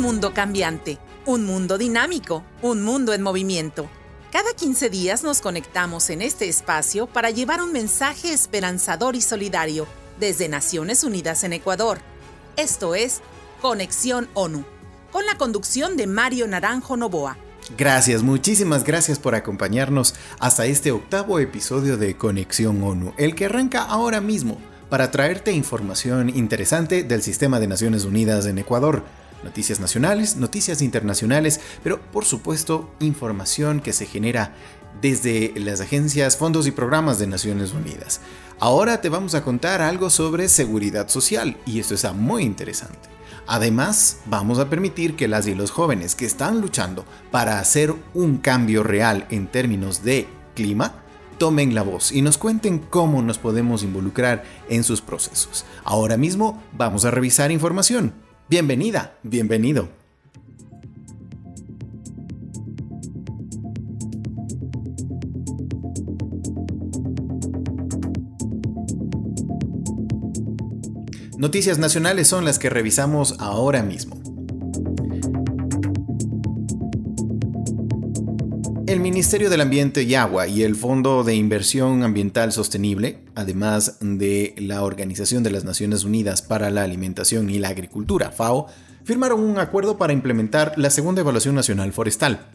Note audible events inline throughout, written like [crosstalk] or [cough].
Un mundo cambiante, un mundo dinámico, un mundo en movimiento. Cada 15 días nos conectamos en este espacio para llevar un mensaje esperanzador y solidario desde Naciones Unidas en Ecuador. Esto es Conexión ONU, con la conducción de Mario Naranjo Novoa. Gracias, muchísimas gracias por acompañarnos hasta este octavo episodio de Conexión ONU, el que arranca ahora mismo para traerte información interesante del sistema de Naciones Unidas en Ecuador noticias nacionales, noticias internacionales, pero por supuesto información que se genera desde las agencias, fondos y programas de Naciones Unidas. Ahora te vamos a contar algo sobre seguridad social y esto está muy interesante. Además, vamos a permitir que las y los jóvenes que están luchando para hacer un cambio real en términos de clima, tomen la voz y nos cuenten cómo nos podemos involucrar en sus procesos. Ahora mismo vamos a revisar información. Bienvenida, bienvenido. Noticias nacionales son las que revisamos ahora mismo. El Ministerio del Ambiente y Agua y el Fondo de Inversión Ambiental Sostenible, además de la Organización de las Naciones Unidas para la Alimentación y la Agricultura, FAO, firmaron un acuerdo para implementar la segunda evaluación nacional forestal.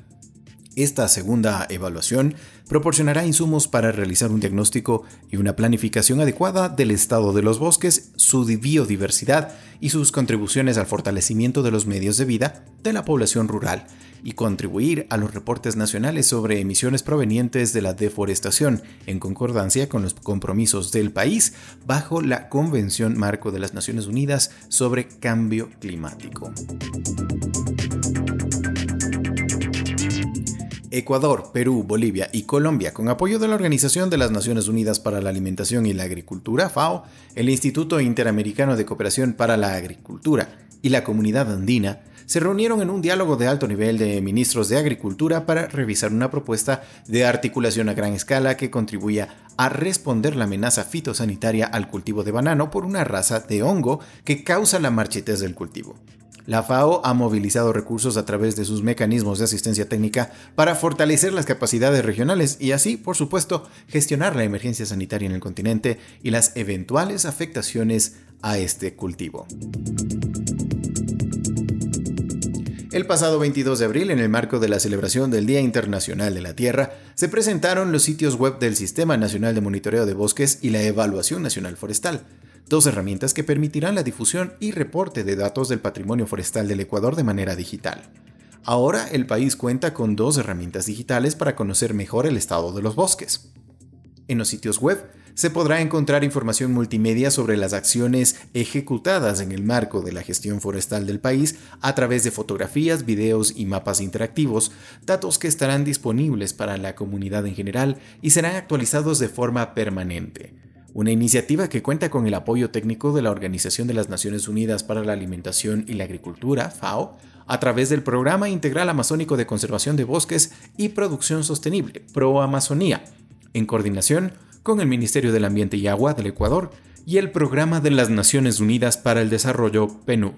Esta segunda evaluación proporcionará insumos para realizar un diagnóstico y una planificación adecuada del estado de los bosques, su biodiversidad y sus contribuciones al fortalecimiento de los medios de vida de la población rural y contribuir a los reportes nacionales sobre emisiones provenientes de la deforestación en concordancia con los compromisos del país bajo la Convención Marco de las Naciones Unidas sobre Cambio Climático. Ecuador, Perú, Bolivia y Colombia, con apoyo de la Organización de las Naciones Unidas para la Alimentación y la Agricultura, FAO, el Instituto Interamericano de Cooperación para la Agricultura y la Comunidad Andina, se reunieron en un diálogo de alto nivel de ministros de Agricultura para revisar una propuesta de articulación a gran escala que contribuya a responder la amenaza fitosanitaria al cultivo de banano por una raza de hongo que causa la marchitez del cultivo. La FAO ha movilizado recursos a través de sus mecanismos de asistencia técnica para fortalecer las capacidades regionales y así, por supuesto, gestionar la emergencia sanitaria en el continente y las eventuales afectaciones a este cultivo. El pasado 22 de abril, en el marco de la celebración del Día Internacional de la Tierra, se presentaron los sitios web del Sistema Nacional de Monitoreo de Bosques y la Evaluación Nacional Forestal dos herramientas que permitirán la difusión y reporte de datos del patrimonio forestal del Ecuador de manera digital. Ahora el país cuenta con dos herramientas digitales para conocer mejor el estado de los bosques. En los sitios web se podrá encontrar información multimedia sobre las acciones ejecutadas en el marco de la gestión forestal del país a través de fotografías, videos y mapas interactivos, datos que estarán disponibles para la comunidad en general y serán actualizados de forma permanente. Una iniciativa que cuenta con el apoyo técnico de la Organización de las Naciones Unidas para la Alimentación y la Agricultura, FAO, a través del Programa Integral Amazónico de Conservación de Bosques y Producción Sostenible, ProAmazonía, en coordinación con el Ministerio del Ambiente y Agua del Ecuador y el Programa de las Naciones Unidas para el Desarrollo, PNUD.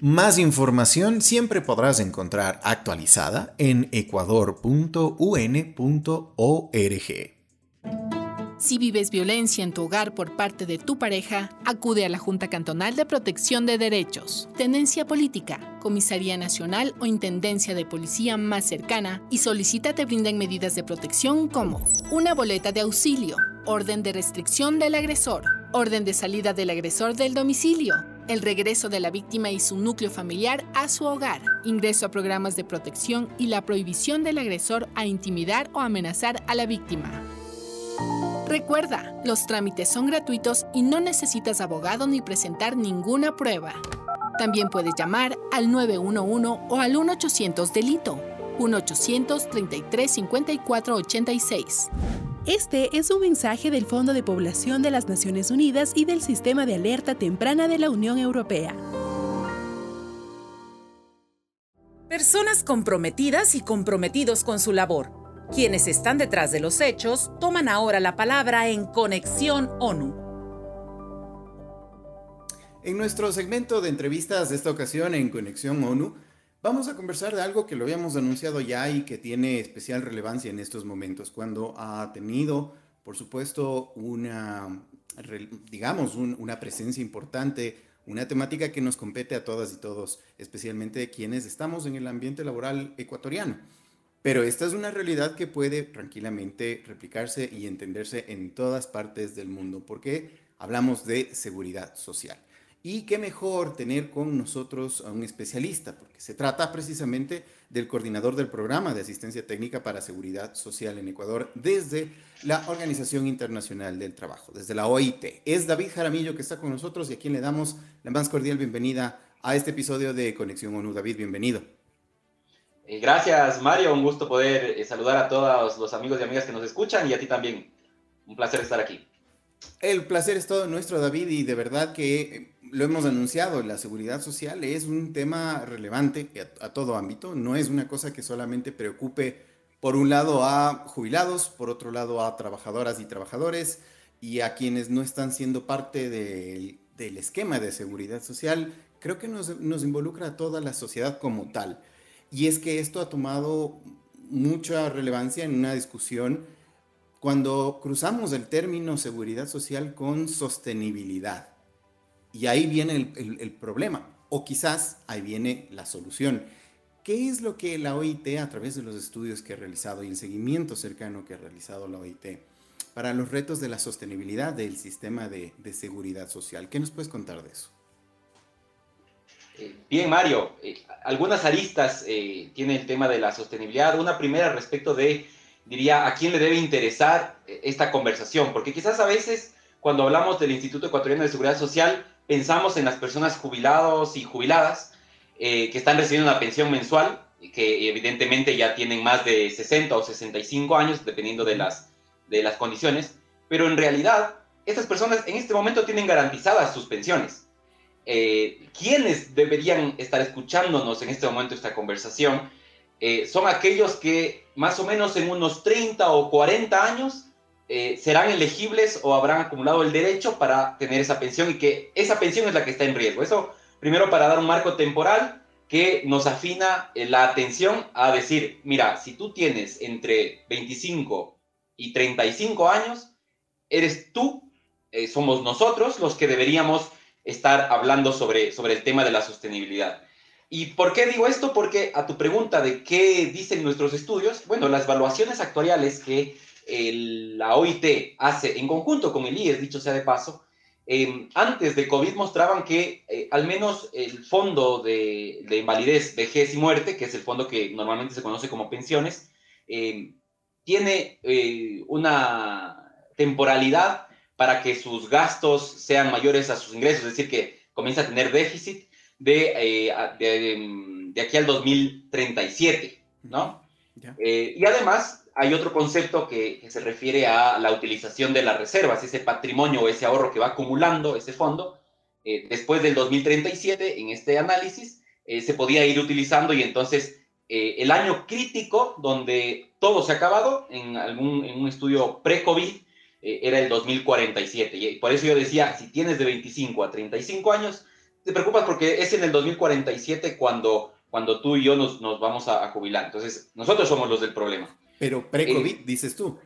Más información siempre podrás encontrar actualizada en ecuador.un.org. Si vives violencia en tu hogar por parte de tu pareja, acude a la Junta Cantonal de Protección de Derechos, Tenencia Política, Comisaría Nacional o Intendencia de Policía más cercana y solicita te brinden medidas de protección como una boleta de auxilio, orden de restricción del agresor, orden de salida del agresor del domicilio, el regreso de la víctima y su núcleo familiar a su hogar, ingreso a programas de protección y la prohibición del agresor a intimidar o amenazar a la víctima. Recuerda, los trámites son gratuitos y no necesitas abogado ni presentar ninguna prueba. También puedes llamar al 911 o al 1-800 Delito, 1-833-5486. Este es un mensaje del Fondo de Población de las Naciones Unidas y del Sistema de Alerta Temprana de la Unión Europea. Personas comprometidas y comprometidos con su labor. Quienes están detrás de los hechos toman ahora la palabra en Conexión ONU En nuestro segmento de entrevistas de esta ocasión en Conexión ONU, vamos a conversar de algo que lo habíamos anunciado ya y que tiene especial relevancia en estos momentos, cuando ha tenido, por supuesto, una, digamos, una presencia importante, una temática que nos compete a todas y todos, especialmente quienes estamos en el ambiente laboral ecuatoriano. Pero esta es una realidad que puede tranquilamente replicarse y entenderse en todas partes del mundo, porque hablamos de seguridad social. Y qué mejor tener con nosotros a un especialista, porque se trata precisamente del coordinador del programa de asistencia técnica para seguridad social en Ecuador desde la Organización Internacional del Trabajo, desde la OIT. Es David Jaramillo que está con nosotros y a quien le damos la más cordial bienvenida a este episodio de Conexión ONU. David, bienvenido. Eh, gracias, Mario. Un gusto poder eh, saludar a todos los amigos y amigas que nos escuchan y a ti también. Un placer estar aquí. El placer es todo nuestro, David, y de verdad que eh, lo hemos anunciado, la seguridad social es un tema relevante a, todo ámbito, no es una cosa que solamente preocupe por un lado a jubilados, por otro lado a trabajadoras y trabajadores y a quienes no están siendo parte del, esquema de seguridad social, creo que nos, nos involucra a toda la sociedad como tal. Y es que esto ha tomado mucha relevancia en una discusión cuando cruzamos el término seguridad social con sostenibilidad. Y ahí viene el, problema, o quizás ahí viene la solución. ¿Qué es lo que la OIT, a través de los estudios que ha realizado y el seguimiento cercano que ha realizado la OIT, para los retos de la sostenibilidad del sistema de, seguridad social? ¿Qué nos puedes contar de eso? Bien, Mario, eh, algunas aristas eh, tiene el tema de la sostenibilidad. Una primera respecto de diría, a quién le debe interesar eh, esta conversación, porque quizás a veces cuando hablamos del Instituto Ecuatoriano de Seguridad Social, pensamos en las personas jubilados y jubiladas eh, que están recibiendo una pensión mensual, que evidentemente ya tienen más de 60 o 65 años, dependiendo de las, de las condiciones, pero en realidad estas personas en este momento tienen garantizadas sus pensiones. Eh, ¿Quiénes deberían estar escuchándonos en este momento esta conversación? Eh, son aquellos que más o menos en unos 30 o 40 años eh, serán elegibles o habrán acumulado el derecho para tener esa pensión y que esa pensión es la que está en riesgo. Eso primero para dar un marco temporal que nos afina eh, la atención a decir, mira, si tú tienes entre 25 y 35 años, eres tú, somos nosotros los que deberíamos estar hablando sobre, sobre el tema de la sostenibilidad. ¿Y por qué digo esto? Porque a tu pregunta de qué dicen nuestros estudios, bueno, las evaluaciones actuariales que la OIT hace en conjunto con el IES, dicho sea de paso, em, antes de COVID mostraban que eh, al menos el fondo de, invalidez, vejez y muerte, que es el fondo que normalmente se conoce como pensiones, em, tiene eh, una temporalidad para que sus gastos sean mayores a sus ingresos, es decir, que comienza a tener déficit de, eh, mm, de, aquí al 2037, ¿no? Eh, y además hay otro concepto que, se refiere a la utilización de las reservas, ese patrimonio o ese ahorro que va acumulando ese fondo. Eh, después del 2037, en este análisis, se podía ir utilizando y entonces el año crítico donde todo se ha acabado, en, algún, en un estudio pre-COVID, era el 2047. Y por eso yo decía, si tienes de 25 a 35 años, te preocupas porque es en el 2047 cuando, cuando tú y yo nos, nos vamos a, jubilar. Entonces, nosotros somos los del problema. Pero pre-COVID, eh, dices tú.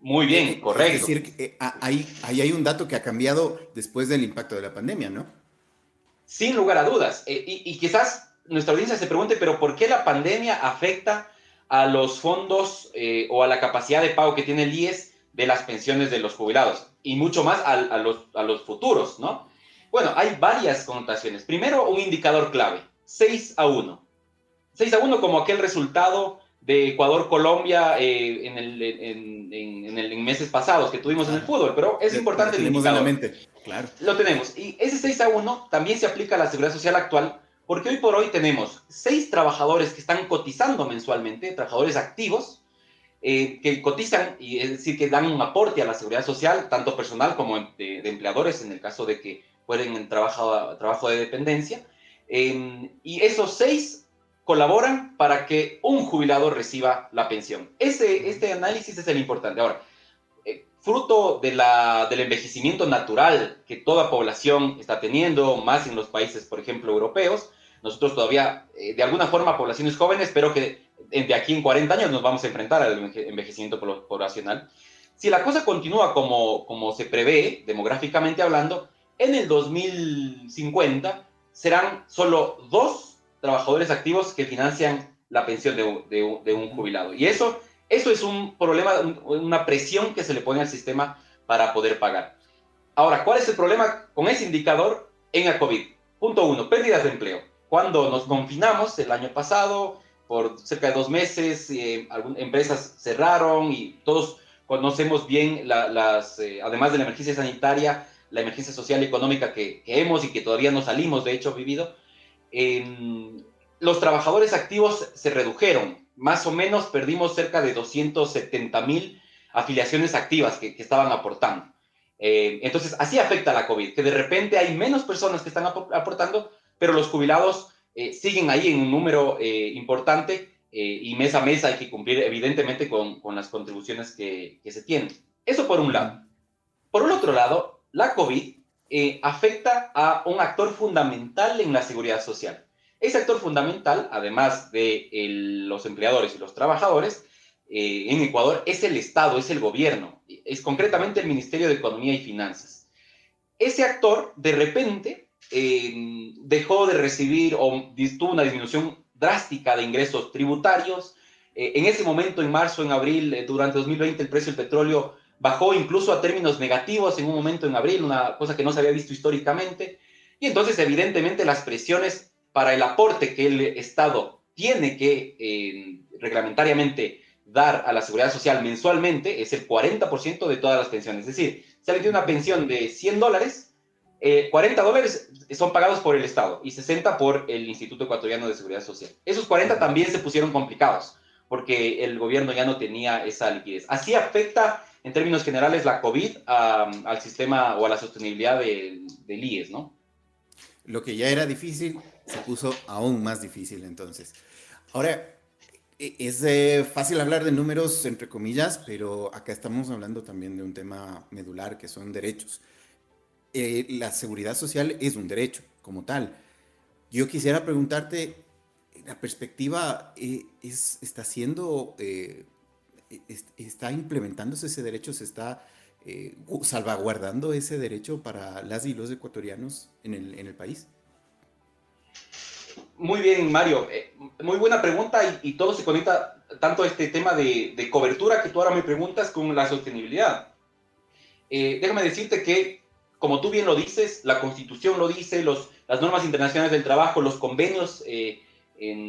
Muy bien, correcto. Es decir, eh, ahí, ahí hay un dato que ha cambiado después del impacto de la pandemia, ¿no? Sin lugar a dudas. Eh, y, y, quizás nuestra audiencia se pregunte, pero ¿por qué la pandemia afecta a los fondos o a la capacidad de pago que tiene el IES de las pensiones de los jubilados? Y mucho más a, a, los, a los futuros, ¿no? Bueno, hay varias connotaciones. Primero, un indicador clave, 6 a 1. 6 a 1 como aquel resultado de Ecuador-Colombia eh, en, el, en, el, meses pasados que tuvimos en el fútbol, pero es importante el indicador. En la mente. Claro. Lo tenemos. Y ese 6 a 1 también se aplica a la seguridad social actual, porque hoy por hoy tenemos 6 trabajadores que están cotizando mensualmente, trabajadores activos, eh, que cotizan, y es decir, que dan un aporte a la seguridad social, tanto personal como de, de empleadores, en el caso de que pueden en trabajo, trabajo de dependencia. Em, y esos seis colaboran para que un jubilado reciba la pensión. Ese, este análisis es el importante. Ahora, eh, fruto de la, del envejecimiento natural que toda población está teniendo, más en los países, por ejemplo, europeos. Nosotros todavía, eh, de alguna forma, poblaciones jóvenes, pero que de aquí en 40 años nos vamos a enfrentar al envejecimiento poblacional. Si la cosa continúa como, como se prevé, demográficamente hablando, en el 2050 serán solo dos trabajadores activos que financian la pensión de, de un jubilado. Y eso eso es un problema, una presión que se le pone al sistema para poder pagar. Ahora, ¿cuál es el problema con ese indicador en el COVID? Punto uno, pérdidas de empleo. Cuando nos confinamos el año pasado, por cerca de dos meses, eh, algunas empresas cerraron y todos conocemos bien las, eh, además de la emergencia sanitaria, la emergencia social y económica que, hemos y que todavía no salimos, de hecho, vivido. los trabajadores activos se redujeron más o menos perdimos cerca de 270 mil afiliaciones activas que, estaban aportando. Eh, entonces, así afecta la COVID, que de repente hay menos personas que están aportando, pero los jubilados eh, siguen ahí en un número eh, importante y mes a mes hay que cumplir evidentemente con, con las contribuciones que, que, se tienen. Eso por un lado. Por el otro lado, la COVID afecta a un actor fundamental en la seguridad social. Ese actor fundamental, además de los empleadores y los trabajadores, eh, en Ecuador es el Estado, es el gobierno, es concretamente el Ministerio de Economía y Finanzas. Ese actor, de repente, eh, dejó de recibir o tuvo una disminución drástica de ingresos tributarios. Eh, en ese momento, en marzo, en abril, durante 2020, el precio del petróleo bajó incluso a términos negativos en un momento en abril, una cosa que no se había visto históricamente. Y entonces, evidentemente, las presiones para el aporte que el Estado tiene que eh, reglamentariamente dar a la seguridad social mensualmente es el 40% de todas las pensiones. Es decir, si alguien tiene una pensión de 100 dólares, 40 eh, dólares son pagados por el Estado y 60 por el Instituto Ecuatoriano de Seguridad Social. Esos 40 también se pusieron complicados porque el gobierno ya no tenía esa liquidez. Así afecta en términos generales la COVID al sistema o a la sostenibilidad del IES, ¿no? Lo que ya era difícil se puso aún más difícil entonces. Ahora, e, es eh, fácil hablar de números entre comillas, pero acá estamos hablando también de un tema medular que son derechos. Eh, la seguridad social es un derecho como tal. Yo quisiera preguntarte, la perspectiva eh, es, está siendo, está implementándose ese derecho, se está salvaguardando ese derecho para las y los ecuatorianos en el, en el país. Muy bien, Mario. Eh, muy buena pregunta y, todo se conecta tanto a este tema de, cobertura que tú ahora me preguntas con la sostenibilidad. Eh, déjame decirte que, como tú bien lo dices, la Constitución lo dice, los, las normas internacionales del trabajo, los convenios eh,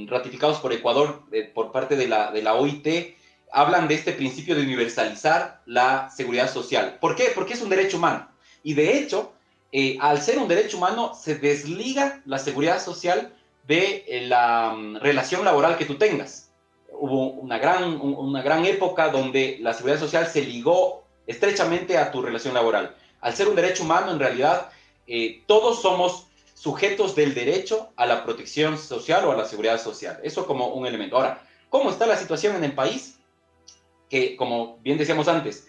ratificados por Ecuador por parte de la, de la OIT, hablan de este principio de universalizar la seguridad social. ¿Por qué? Porque es un derecho humano. Y de hecho, al ser un derecho humano, se desliga la seguridad social de eh, la mm, relación laboral que tú tengas. Hubo una gran, una gran época donde la seguridad social se ligó estrechamente a tu relación laboral. Al ser un derecho humano, en realidad, eh, todos somos sujetos del derecho a la protección social o a la seguridad social. Eso como un elemento. Ahora, ¿cómo está la situación en el país? Que, como bien decíamos antes,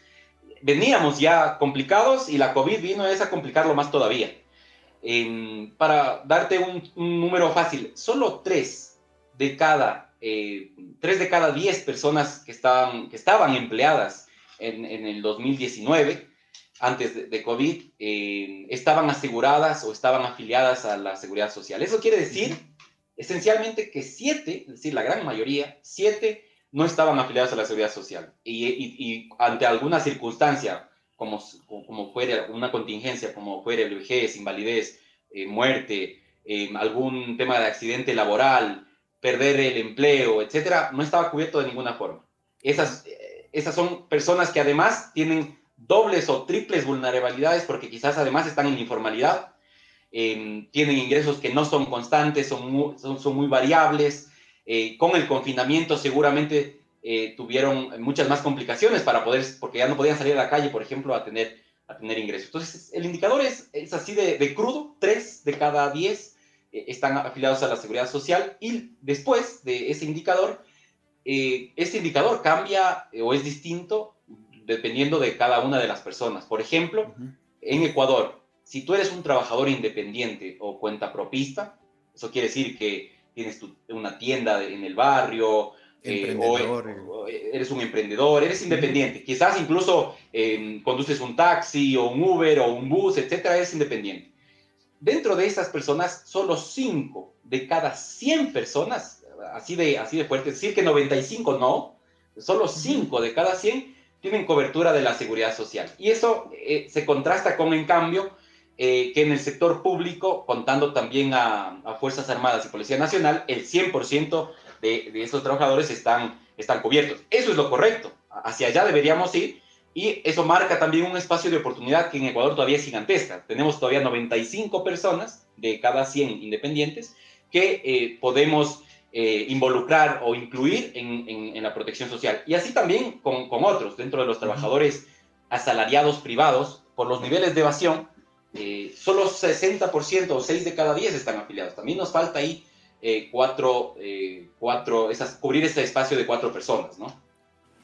veníamos ya complicados y la COVID vino a complicarlo más todavía para darte un, número fácil, solo tres de cada, eh, de cada 10 personas que estaban empleadas en, el 2019, antes de, COVID, eh, estaban aseguradas o estaban afiliadas a la seguridad social. Eso quiere decir, esencialmente, que siete, es decir, la gran mayoría, siete no estaban afiliados a la seguridad social. Y, y ante alguna circunstancia, como, como fuera una contingencia, como fuera el vejez, invalidez, eh, muerte, eh, algún tema de accidente laboral, perder el empleo, etcétera, no estaba cubierto de ninguna forma. Esas, eh, esas son personas que además tienen dobles o triples vulnerabilidades porque quizás además están en informalidad, tienen ingresos que no son constantes, son muy, son, son muy variables. con el confinamiento seguramente eh, tuvieron muchas más complicaciones para poder, porque ya no podían salir a la calle, por ejemplo, a tener, a tener ingresos. Entonces, el indicador es, es así de, de, crudo, 3 de cada 10 eh, están afiliados a la seguridad social y después de ese indicador, eh, este indicador cambia o es distinto dependiendo de cada una de las personas. Por ejemplo, en Ecuador, si tú eres un trabajador independiente o cuenta propista, eso quiere decir que tienes una tienda en el barrio, eh, o, eres un emprendedor, eres independiente. Quizás incluso em, conduces un taxi o un Uber o un bus, etcétera, eres independiente. Dentro de esas personas, solo 5 de cada 100 personas, así de, así de fuerte, es decir que 95 no, solo 5 de cada 100 tienen cobertura de la seguridad social. Y eso eh, se contrasta con, en cambio, eh, que en el sector público, contando también a, a, Fuerzas Armadas y Policía Nacional, el 100% de, de esos trabajadores están, están cubiertos. Eso es lo correcto. Hacia allá deberíamos ir y eso marca también un espacio de oportunidad que en Ecuador todavía es gigantesca. Tenemos todavía 95 personas de cada 100 independientes que eh, podemos eh, involucrar o incluir en, en, la protección social. Y así también con, con, otros, dentro de los trabajadores asalariados privados, por los niveles de evasión, eh, solo 60% o 6 de cada 10 están afiliados. También nos falta ahí eh, cuatro, eh, cuatro esas, cubrir este espacio de cuatro personas, ¿no?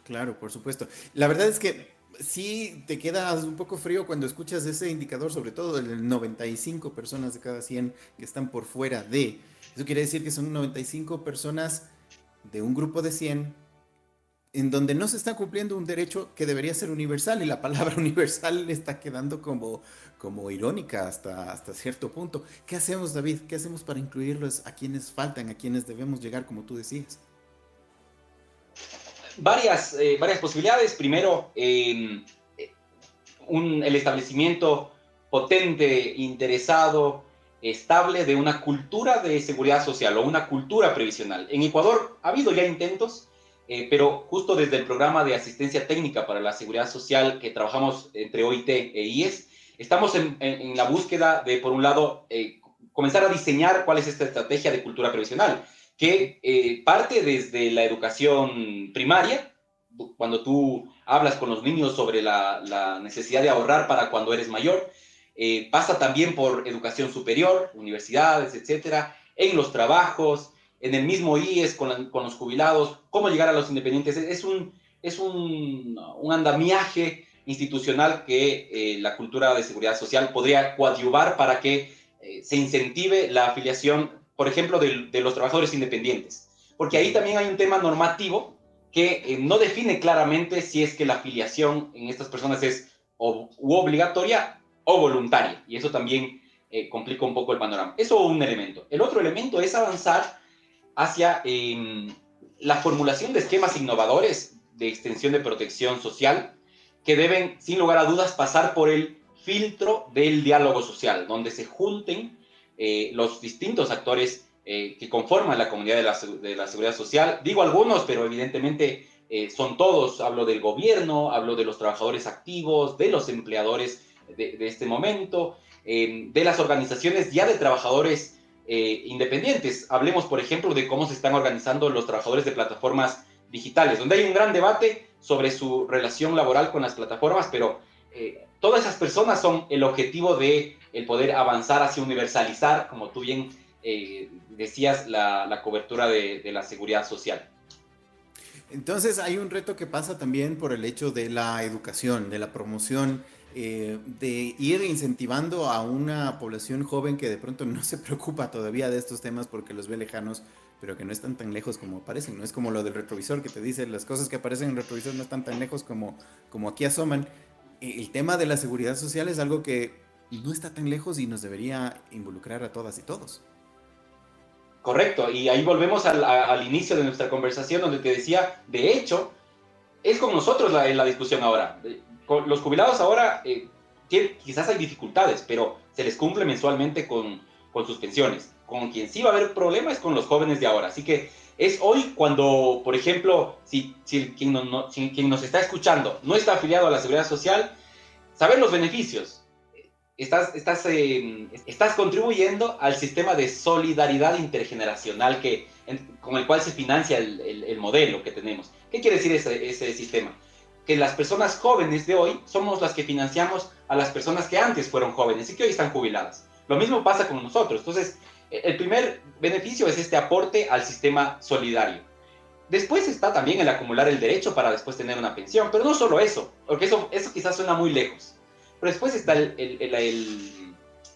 Claro, por supuesto. La verdad es que sí te quedas un poco frío cuando escuchas ese indicador, sobre todo el 95 personas de cada 100 que están por fuera de. Eso quiere decir que son 95 personas de un grupo de 100 en donde no se está cumpliendo un derecho que debería ser universal y la palabra [laughs] universal está quedando como, como irónica hasta, hasta cierto punto. ¿Qué hacemos, David? ¿Qué hacemos para incluirlos a quienes faltan, a quienes debemos llegar, como tú decías? Varias, eh, varias posibilidades. Primero, em, un, el establecimiento potente, interesado, estable de una cultura de seguridad social o una cultura previsional. En Ecuador ha habido ya intentos eh, pero justo desde el programa de asistencia técnica para la seguridad social que trabajamos entre OIT e IES, estamos en, la búsqueda de, por un lado, eh, comenzar a diseñar cuál es esta estrategia de cultura previsional, que eh, parte desde la educación primaria, cuando tú hablas con los niños sobre la, la necesidad de ahorrar para cuando eres mayor, pasa también por educación superior, universidades, etcétera, en los trabajos, en el mismo IES con, con los jubilados, cómo llegar a los independientes. Es un, es un, un andamiaje institucional que eh, la cultura de seguridad social podría coadyuvar para que eh, se incentive la afiliación, por ejemplo, de, de, los trabajadores independientes. Porque ahí también hay un tema normativo que eh, no define claramente si es que la afiliación en estas personas es o, obligatoria o voluntaria. Y eso también complica un poco el panorama. Eso es un elemento. El otro elemento es avanzar hacia em, la formulación de esquemas innovadores de extensión de protección social que deben, sin lugar a dudas, pasar por el filtro del diálogo social, donde se junten eh, los distintos actores eh, que conforman la comunidad de la, seguridad social. Digo algunos, pero evidentemente eh, son todos. Hablo del gobierno, hablo de los trabajadores activos, de los empleadores de, este momento, em, de las organizaciones ya de trabajadores eh, independientes. Hablemos, por ejemplo, de cómo se están organizando los trabajadores de plataformas digitales, donde hay un gran debate sobre su relación laboral con las plataformas, pero eh, todas esas personas son el objetivo de el poder avanzar hacia universalizar, como tú bien eh, decías, la, cobertura de, de la seguridad social. Entonces hay un reto que pasa también por el hecho de la educación, de la promoción eh, de ir incentivando a una población joven que de pronto no se preocupa todavía de estos temas porque los ve lejanos, pero que no están tan lejos como parecen. No es como lo del retrovisor que te dice, las cosas que aparecen en el retrovisor no están tan lejos como, como aquí asoman. El tema de la seguridad social es algo que no está tan lejos y nos debería involucrar a todas y todos. Correcto, y ahí volvemos al, al inicio de nuestra conversación donde te decía, de hecho, es con nosotros la, la discusión ahora los jubilados ahora eh, quizás hay dificultades, pero se les cumple mensualmente con, con sus pensiones. Con quien sí va a haber problemas con los jóvenes de ahora. Así que es hoy cuando, por ejemplo, si, si, quien, no, quien nos está escuchando no está afiliado a la seguridad social, saber los beneficios. Estás, estás, eh, estás contribuyendo al sistema de solidaridad intergeneracional que, con el cual se financia el, el, modelo que tenemos. ¿Qué quiere decir ese, ese sistema? Que las personas jóvenes de hoy somos las que financiamos a las personas que antes fueron jóvenes y que hoy están jubiladas. Lo mismo pasa con nosotros. Entonces, el primer beneficio es este aporte al sistema solidario. Después está también el acumular el derecho para después tener una pensión, pero no solo eso, porque eso, eso quizás suena muy lejos. Pero después está el, el,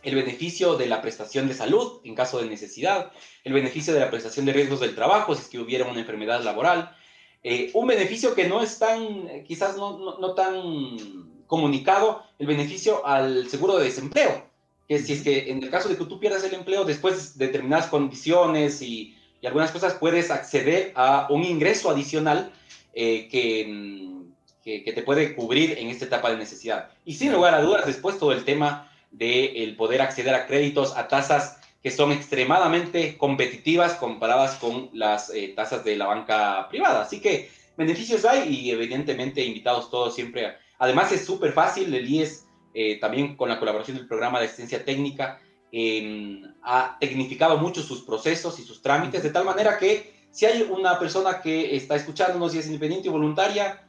el, beneficio de la prestación de salud en caso de necesidad, el beneficio de la prestación de riesgos del trabajo si es que hubiera una enfermedad laboral, eh, un beneficio que no es tan, quizás no, no, no tan comunicado, el beneficio al seguro de desempleo, que si es que en el caso de que tú pierdas el empleo, después de determinadas condiciones y y algunas cosas puedes acceder a un ingreso adicional eh, mm, que, que, te puede cubrir en esta etapa de necesidad. Y sin lugar a dudas, después todo el tema de el poder acceder a créditos a tasas que son extremadamente competitivas comparadas con las eh, tasas de la banca privada. Así que beneficios hay y evidentemente invitados todos siempre. Además es súper fácil, el IES eh, también con la colaboración del programa de asistencia técnica ha tecnificado mucho sus procesos y sus trámites, de tal manera que si hay una persona que está escuchándonos y es independiente y voluntaria,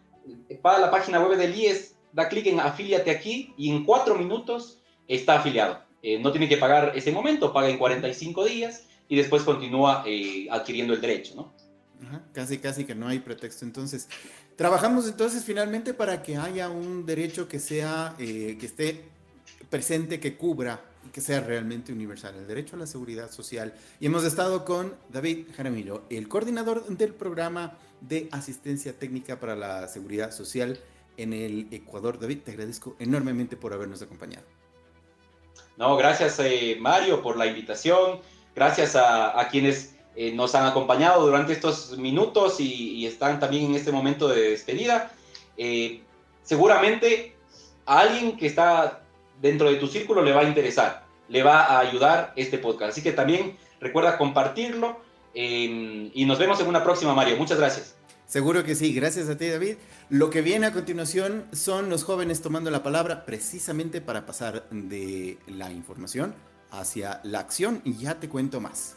para la página web del IES, da clic en afíliate aquí y en cuatro minutos está afiliado. Eh, no tiene que pagar ese momento, paga en 45 días y después continúa eh, adquiriendo el derecho, ¿no? casi, casi que no hay pretexto. Entonces, trabajamos entonces finalmente para que haya un derecho que sea, eh, que esté presente, que cubra que sea realmente universal, el derecho a la seguridad social. Y hemos estado con David Jaramillo, el coordinador del programa de asistencia técnica para la seguridad social en el Ecuador. David, te agradezco enormemente por habernos acompañado. No, gracias eh, Mario por la invitación, gracias a, quienes eh, nos han acompañado durante estos minutos y, están también en este momento de despedida. Eh, seguramente a alguien que está dentro de tu círculo le va a interesar, le va a ayudar este podcast. Así que también recuerda compartirlo em, y nos vemos en una próxima, Mario. Muchas gracias. Seguro que sí, gracias a ti David. Lo que viene a continuación son los jóvenes tomando la palabra precisamente para pasar de la información hacia la acción y ya te cuento más.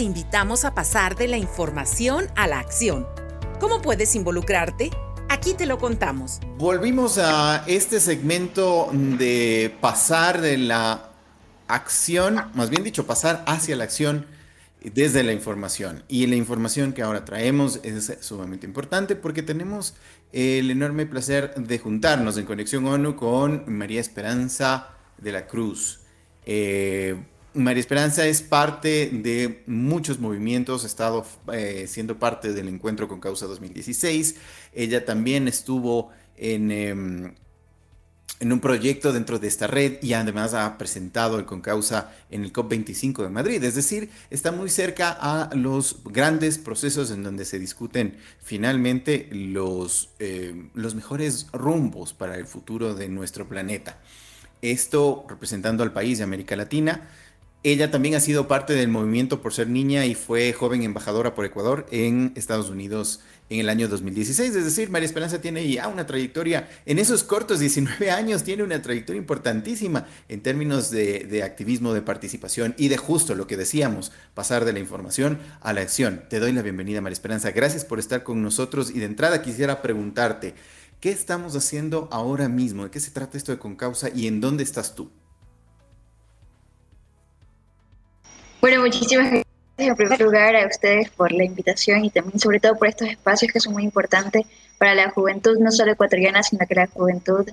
Te invitamos a pasar de la información a la acción. ¿Cómo puedes involucrarte? Aquí te lo contamos. Volvimos a este segmento de pasar de la acción, más bien dicho, pasar hacia la acción desde la información. Y la información que ahora traemos es sumamente importante porque tenemos el enorme placer de juntarnos en Conexión ONU con María Esperanza de la Cruz. Eh, María Esperanza es parte de muchos movimientos, ha estado eh, siendo parte del encuentro con Causa 2016. Ella también estuvo en, em, en un proyecto dentro de esta red y además ha presentado el Concausa en el COP25 de Madrid. Es decir, está muy cerca a los grandes procesos en donde se discuten finalmente los, em, los mejores rumbos para el futuro de nuestro planeta. Esto representando al país de América Latina ella también ha sido parte del movimiento por ser niña y fue joven embajadora por Ecuador en Estados Unidos en el año 2016. Es decir, María Esperanza tiene ya una trayectoria, en esos cortos 19 [laughs] años, tiene una trayectoria importantísima en términos de, activismo, de participación y de justo lo que decíamos, pasar de la información a la acción. Te doy la bienvenida, María Esperanza. Gracias por estar con nosotros y de entrada quisiera preguntarte, ¿qué estamos haciendo ahora mismo? ¿De qué se trata esto de Concausa y en dónde estás tú? Bueno, muchísimas gracias en primer lugar a ustedes por la invitación y también sobre todo por estos espacios que son muy importantes para la juventud, no solo ecuatoriana, sino que la juventud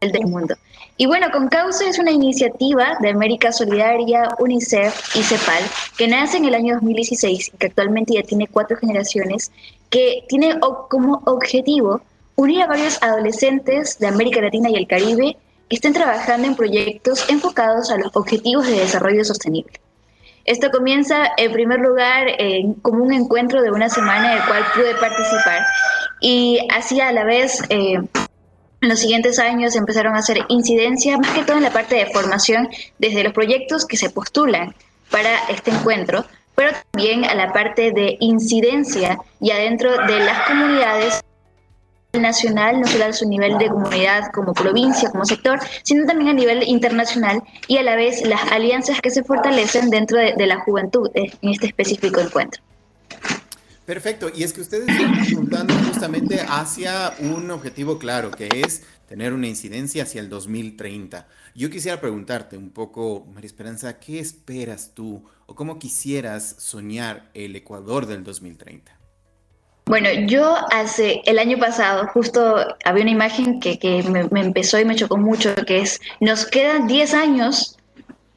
del mundo. Y bueno, Con Causa es una iniciativa de América Solidaria, UNICEF y CEPAL que nace en el año 2016 y que actualmente ya tiene cuatro generaciones, que tiene como objetivo unir a varios adolescentes de América Latina y el Caribe que estén trabajando en proyectos enfocados a los objetivos de desarrollo sostenible. Esto comienza en primer lugar como un encuentro de una semana en el cual pude participar. Y así a la vez eh, en los siguientes años empezaron a hacer incidencia, más que todo en la parte de formación, desde los proyectos que se postulan para este encuentro, pero también a la parte de incidencia y adentro de las comunidades nacional, no solo a su nivel de comunidad como provincia, como sector, sino también a nivel internacional y a la vez las alianzas que se fortalecen dentro de, la juventud en este específico encuentro. Perfecto, y es que ustedes están apuntando justamente hacia un objetivo claro, que es tener una incidencia hacia el 2030. Yo quisiera preguntarte un poco, María Esperanza, ¿qué esperas tú o cómo quisieras soñar el Ecuador del 2030? Bueno, yo hace el año pasado justo había una imagen que, me, empezó y me chocó mucho, que es, nos quedan 10 años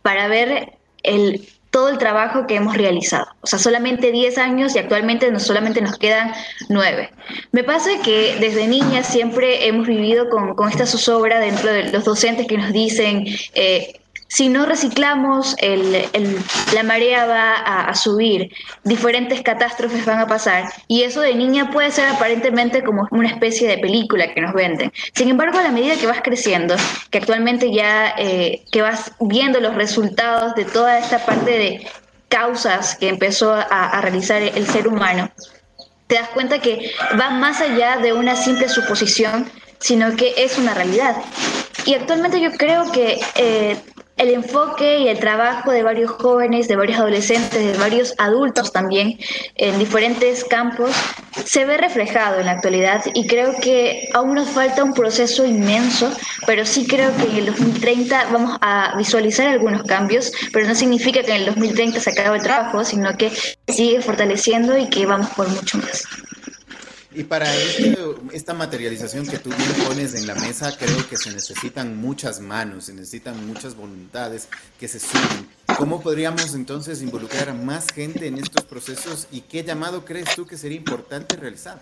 para ver el, todo el trabajo que hemos realizado. O sea, solamente 10 años y actualmente no solamente nos quedan 9. Me pasa que desde niña siempre hemos vivido con, con esta zozobra dentro de los docentes que nos dicen, eh, si no reciclamos, la marea va a, subir, diferentes catástrofes van a pasar. Y eso de niña puede ser aparentemente como una especie de película que nos venden. Sin embargo, a la medida que vas creciendo, que actualmente ya eh, que vas viendo los resultados de toda esta parte de causas que empezó a realizar el ser humano, te das cuenta que va más allá de una simple suposición, sino que es una realidad. Y actualmente yo creo que eh, el enfoque y el trabajo de varios jóvenes, de varios adolescentes, de varios adultos también en diferentes campos se ve reflejado en la actualidad y creo que aún nos falta un proceso inmenso, pero sí creo que en el 2030 vamos a visualizar algunos cambios, pero no significa que en el 2030 se acabe el trabajo, sino que sigue fortaleciendo y que vamos por mucho más. Y para este, esta materialización que tú bien pones en la mesa, creo que se necesitan muchas manos, se necesitan muchas voluntades que se sumen. ¿Cómo podríamos entonces involucrar a más gente en estos procesos y qué llamado crees tú que sería importante realizar?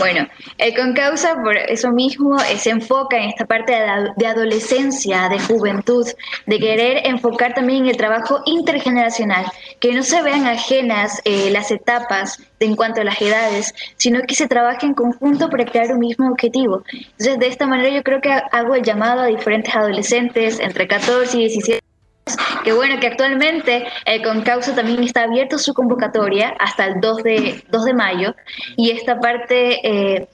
Bueno, el Concausa por eso mismo eh, se enfoca en esta parte de, adolescencia, de juventud, de querer enfocar también en el trabajo intergeneracional, que no se vean ajenas eh, las etapas en cuanto a las edades, sino que se trabaje en conjunto para crear un mismo objetivo. Entonces, de esta manera yo creo que hago el llamado a diferentes adolescentes entre 14 y 17 [laughs] que bueno que actualmente el Concausa también está abierto su convocatoria hasta el 2 de, 2 de mayo. Y esta parte, eh,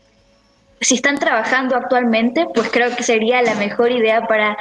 si están trabajando actualmente, pues creo que sería la mejor idea para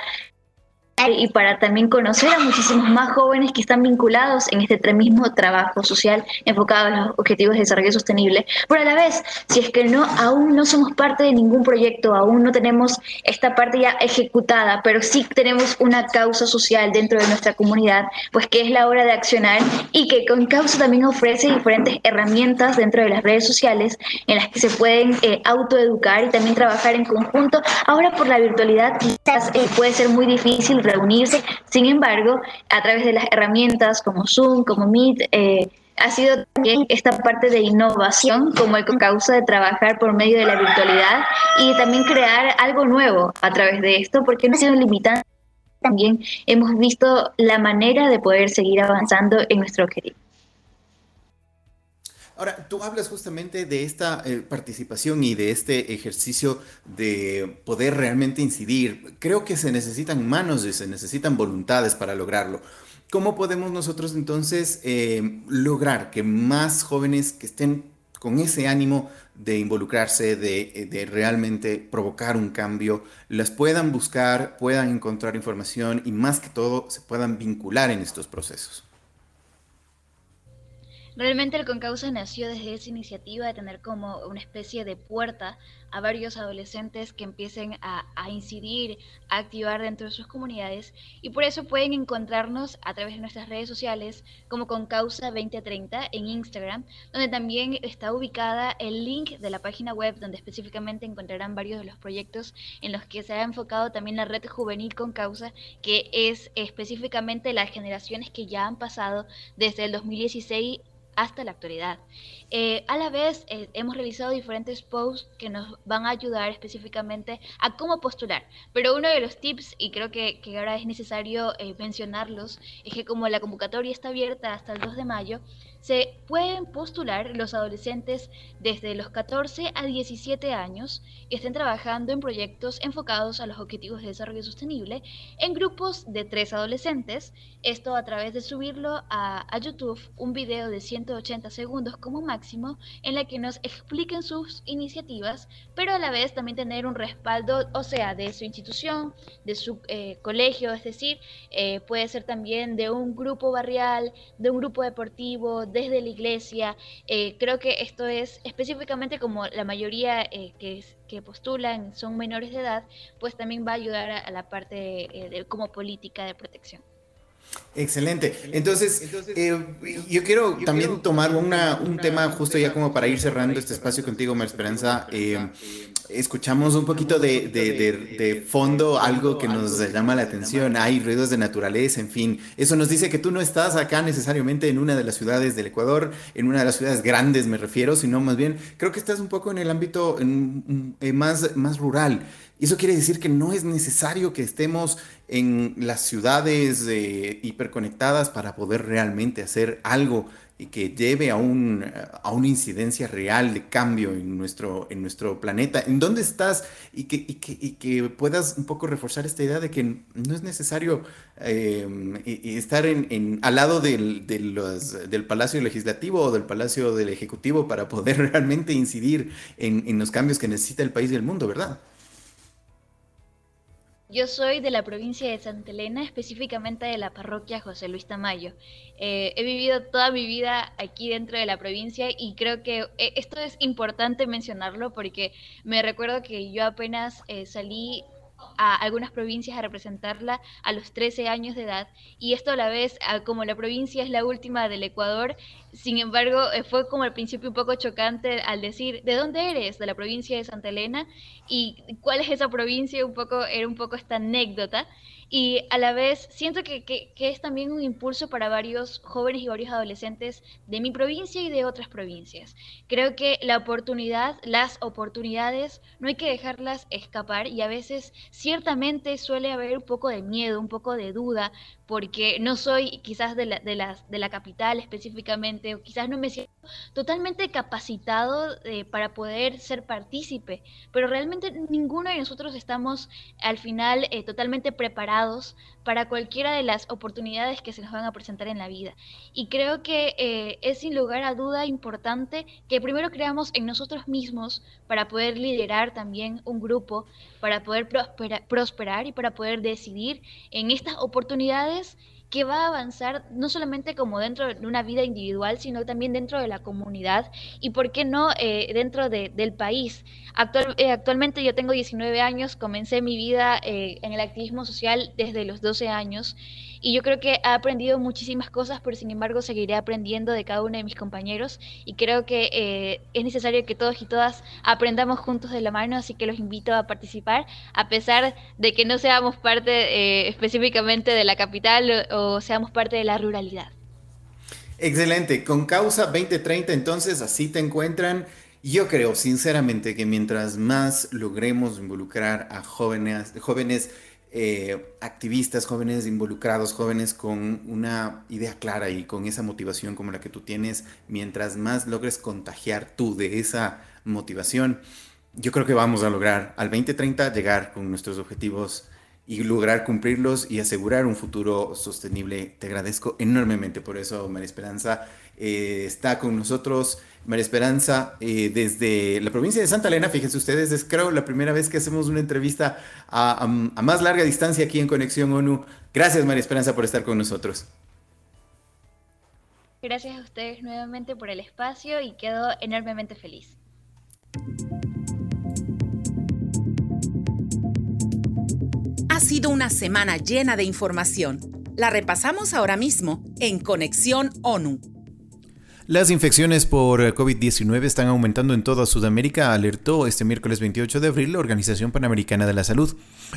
y para también conocer a muchísimos más jóvenes que están vinculados en este mismo trabajo social enfocado en los objetivos de desarrollo sostenible. Pero a la vez, si es que no aún no somos parte de ningún proyecto, aún no tenemos esta parte ya ejecutada, pero sí tenemos una causa social dentro de nuestra comunidad, pues que es la hora de accionar y que con causa también ofrece diferentes herramientas dentro de las redes sociales en las que se pueden eh, autoeducar y también trabajar en conjunto. Ahora por la virtualidad quizás eh, puede ser muy difícil reunirse. Sin embargo, a través de las herramientas como Zoom, como Meet, eh, ha sido también esta parte de innovación como el causa de trabajar por medio de la virtualidad y también crear algo nuevo a través de esto, porque no ha sido limitante. También hemos visto la manera de poder seguir avanzando en nuestro objetivo. Ahora, tú hablas justamente de esta eh, participación y de este ejercicio de poder realmente incidir. Creo que se necesitan manos y se necesitan voluntades para lograrlo. ¿Cómo podemos nosotros entonces eh, lograr que más jóvenes que estén con ese ánimo de involucrarse, de, eh, de, realmente provocar un cambio, las puedan buscar, puedan encontrar información y más que todo se puedan vincular en estos procesos? Realmente el Concausa nació desde esa iniciativa de tener como una especie de puerta a varios adolescentes que empiecen a, incidir, a activar dentro de sus comunidades y por eso pueden encontrarnos a través de nuestras redes sociales como Concausa 2030 en Instagram, donde también está ubicada el link de la página web donde específicamente encontrarán varios de los proyectos en los que se ha enfocado también la red juvenil Concausa, que es específicamente las generaciones que ya han pasado desde el 2016 hasta la actualidad. Eh, a la vez, eh, hemos realizado diferentes posts que nos van a ayudar específicamente a cómo postular. Pero uno de los tips, y creo que, ahora es necesario eh, mencionarlos, es que como la convocatoria está abierta hasta el 2 de mayo, se pueden postular los adolescentes desde los 14 a 17 años que estén trabajando en proyectos enfocados a los objetivos de desarrollo sostenible en grupos de tres adolescentes. Esto a través de subirlo a, a YouTube, un video de 100 180 segundos como máximo en la que nos expliquen sus iniciativas, pero a la vez también tener un respaldo, o sea, de su institución, de su eh, colegio, es decir, eh, puede ser también de un grupo barrial, de un grupo deportivo, desde la iglesia. Eh, creo que esto es específicamente como la mayoría que, que, postulan son menores de edad, pues también va a ayudar a, la parte de, como política de protección. Excelente. Entonces, eh, yo quiero también tomar una, un tema justo ya como para ir cerrando este espacio contigo, María Esperanza. Eh, escuchamos un poquito de, de, fondo algo que nos llama la atención. Hay ruidos de naturaleza, en fin. Eso nos dice que tú no estás acá necesariamente en una de las ciudades del Ecuador, en una de las ciudades grandes me refiero, sino más bien creo que estás un poco en el ámbito eh, más, más rural. Y eso quiere decir que no es necesario que estemos en las ciudades eh, hiperconectadas para poder realmente hacer algo y que lleve a, un, a una incidencia real de cambio en nuestro, en nuestro planeta. ¿En dónde estás? Y que, y que, y que puedas un poco reforzar esta idea de que no es necesario eh, estar en, al lado del, del Palacio Legislativo o del Palacio del Ejecutivo para poder [laughs] realmente incidir en, en los cambios que necesita el país y el mundo, ¿verdad? Yo soy de la provincia de Santa Elena, específicamente de la parroquia José Luis Tamayo. Eh, he vivido toda mi vida aquí dentro de la provincia y creo que eh, esto es importante mencionarlo porque me recuerdo que yo apenas eh, salí a algunas provincias a representarla a los 13 años de edad y esto a la vez, como la provincia es la última del Ecuador, sin embargo eh, fue como al principio un poco chocante al decir, ¿de dónde eres? De la provincia de Santa Elena y cuál es esa provincia, un poco era un poco esta anécdota y a la vez siento que, que, es también un impulso para varios jóvenes y varios adolescentes de mi provincia y de otras provincias. Creo que la oportunidad, las oportunidades, no hay que dejarlas escapar y a veces ciertamente suele haber un poco de miedo, un poco de duda, porque no soy quizás de la, de de la capital específicamente, o quizás no me siento totalmente capacitado eh, para poder ser partícipe, pero realmente ninguno de nosotros estamos al final eh, totalmente preparados para cualquiera de las oportunidades que se nos van a presentar en la vida. Y creo que eh, es sin lugar a duda importante que primero creamos en nosotros mismos para poder liderar también un grupo, para poder prosperar y para poder decidir en estas oportunidades que va a avanzar no solamente como dentro de una vida individual, sino también dentro de la comunidad y, ¿por qué no, eh, dentro del país? Actual, eh, actualmente yo tengo 19 años, comencé mi vida eh, en el activismo social desde los 12 años y yo creo que he aprendido muchísimas cosas, pero sin embargo seguiré aprendiendo de cada uno de mis compañeros y creo que eh, es necesario que todos y todas aprendamos juntos de la mano, así que los invito a participar, a pesar de que no seamos parte eh, específicamente de la capital o, o seamos parte de la ruralidad. Excelente, con causa 2030 entonces así te encuentran. Yo creo sinceramente que mientras más logremos involucrar a jóvenes, jóvenes eh, activistas, jóvenes involucrados, jóvenes con una idea clara y con esa motivación como la que tú tienes, mientras más logres contagiar tú de esa motivación, yo creo que vamos a lograr al 2030 llegar con nuestros objetivos y lograr cumplirlos y asegurar un futuro sostenible. Te agradezco enormemente por eso, María Esperanza. Eh, está con nosotros María Esperanza, eh, desde la provincia de Santa Elena, fíjense ustedes, es creo la primera vez que hacemos una entrevista a, más larga distancia aquí en Conexión ONU. Gracias María Esperanza por estar con nosotros. Gracias a ustedes nuevamente por el espacio y quedo enormemente feliz. Ha sido una semana llena de información. La repasamos ahora mismo en Conexión ONU. Las infecciones por COVID-19 están aumentando en toda Sudamérica, alertó este miércoles 28 de abril la Organización Panamericana de la Salud,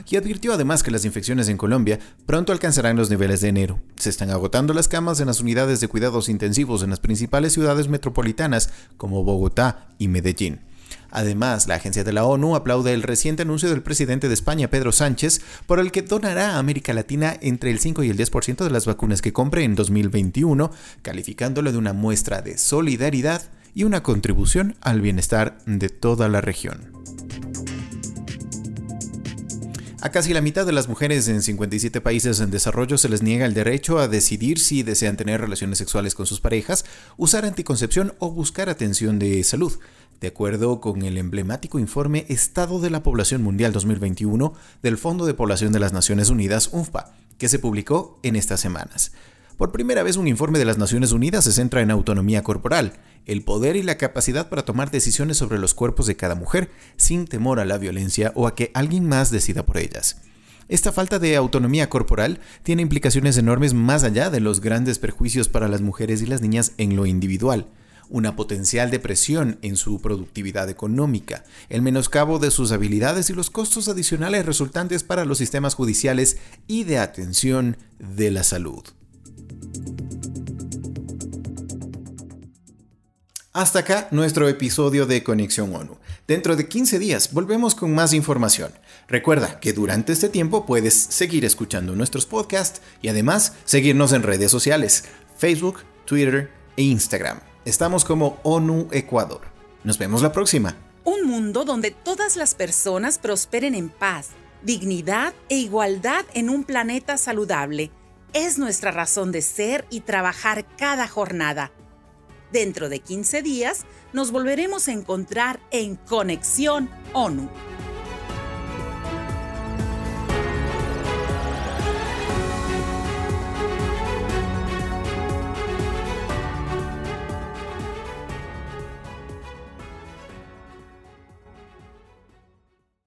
y advirtió además que las infecciones en Colombia pronto alcanzarán los niveles de enero. Se están agotando las camas en las unidades de cuidados intensivos en las principales ciudades metropolitanas como Bogotá y Medellín. Además, la agencia de la ONU aplaude el reciente anuncio del presidente de España, Pedro Sánchez, por el que donará a América Latina entre el 5 y el 10% de las vacunas que compre en 2021, calificándolo de una muestra de solidaridad y una contribución al bienestar de toda la región. A casi la mitad de las mujeres en 57 países en desarrollo se les niega el derecho a decidir si desean tener relaciones sexuales con sus parejas, usar anticoncepción o buscar atención de salud. De acuerdo con el emblemático informe Estado de la Población Mundial 2021 del Fondo de Población de las Naciones Unidas, UNFPA, que se publicó en estas semanas. Por primera vez un informe de las Naciones Unidas se centra en autonomía corporal, el poder y la capacidad para tomar decisiones sobre los cuerpos de cada mujer sin temor a la violencia o a que alguien más decida por ellas. Esta falta de autonomía corporal tiene implicaciones enormes más allá de los grandes perjuicios para las mujeres y las niñas en lo individual una potencial depresión en su productividad económica, el menoscabo de sus habilidades y los costos adicionales resultantes para los sistemas judiciales y de atención de la salud. Hasta acá nuestro episodio de Conexión ONU. Dentro de 15 días volvemos con más información. Recuerda que durante este tiempo puedes seguir escuchando nuestros podcasts y además seguirnos en redes sociales, Facebook, Twitter e Instagram. Estamos como ONU Ecuador. Nos vemos la próxima. Un mundo donde todas las personas prosperen en paz, dignidad e igualdad en un planeta saludable es nuestra razón de ser y trabajar cada jornada Dentro de 15 días nos volveremos a encontrar en Conexión ONU.